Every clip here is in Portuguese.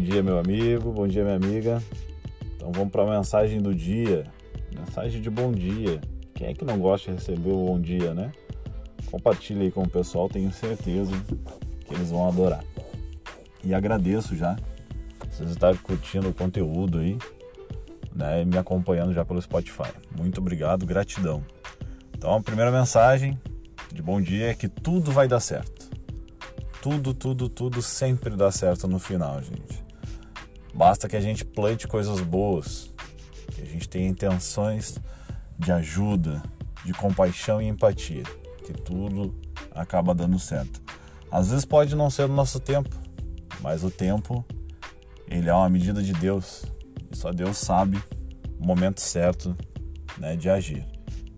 bom dia, meu amigo, bom dia, minha amiga. Então vamos para a mensagem do dia, mensagem de bom dia. Quem é que não gosta de receber o bom dia, né? Compartilhe aí com o pessoal, tenho certeza que eles vão adorar. E agradeço já vocês estarem curtindo o conteúdo aí, né, e me acompanhando já pelo Spotify. Muito obrigado, gratidão. Então a primeira mensagem de bom dia é que tudo vai dar certo tudo, tudo, tudo sempre dá certo no final, gente. Basta que a gente plante coisas boas, que a gente tenha intenções de ajuda, de compaixão e empatia, que tudo acaba dando certo. Às vezes pode não ser no nosso tempo, mas o tempo ele é uma medida de Deus e só Deus sabe o momento certo né, de agir.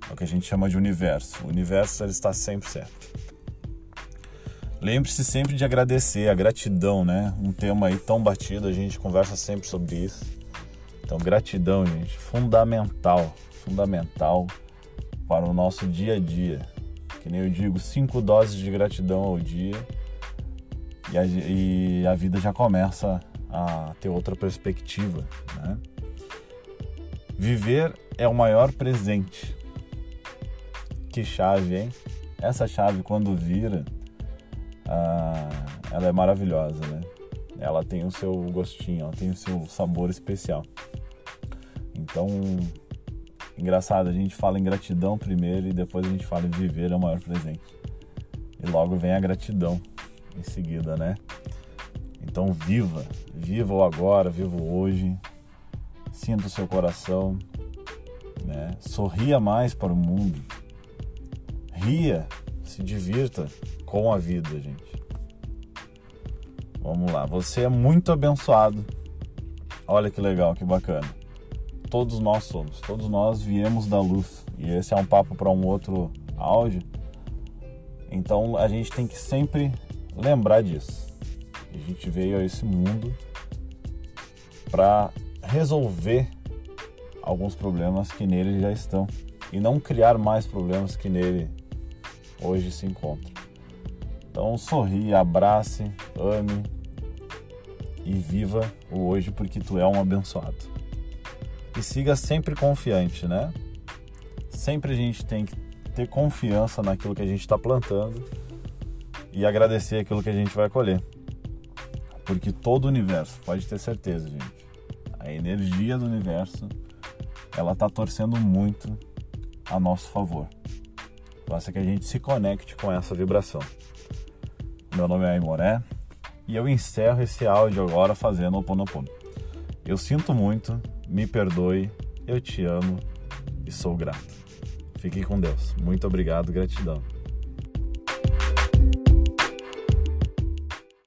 É o que a gente chama de universo. O universo ele está sempre certo. Lembre-se sempre de agradecer, a gratidão, né? Um tema aí tão batido, a gente conversa sempre sobre isso. Então, gratidão, gente, fundamental, fundamental para o nosso dia a dia. Que nem eu digo, cinco doses de gratidão ao dia e a, e a vida já começa a ter outra perspectiva, né? Viver é o maior presente. Que chave, hein? Essa chave, quando vira, ah, ela é maravilhosa, né? Ela tem o seu gostinho, ela tem o seu sabor especial. Então, engraçado, a gente fala em gratidão primeiro e depois a gente fala em viver é o maior presente. E logo vem a gratidão em seguida, né? Então, viva, viva o agora, viva o hoje. Sinta o seu coração, né? Sorria mais para o mundo. Ria, se divirta com a vida, gente. Vamos lá, você é muito abençoado. Olha que legal, que bacana. Todos nós somos, todos nós viemos da luz. E esse é um papo para um outro áudio. Então a gente tem que sempre lembrar disso. A gente veio a esse mundo para resolver alguns problemas que nele já estão e não criar mais problemas que nele hoje se encontram. Então sorri, abrace, ame e viva o hoje porque tu é um abençoado. E siga sempre confiante, né? Sempre a gente tem que ter confiança naquilo que a gente está plantando e agradecer aquilo que a gente vai colher. Porque todo o universo, pode ter certeza, gente, a energia do universo, ela está torcendo muito a nosso favor. Basta que a gente se conecte com essa vibração. Meu nome é Aimoré e eu encerro esse áudio agora fazendo o Ponopono. Eu sinto muito, me perdoe, eu te amo e sou grato. Fique com Deus. Muito obrigado, gratidão.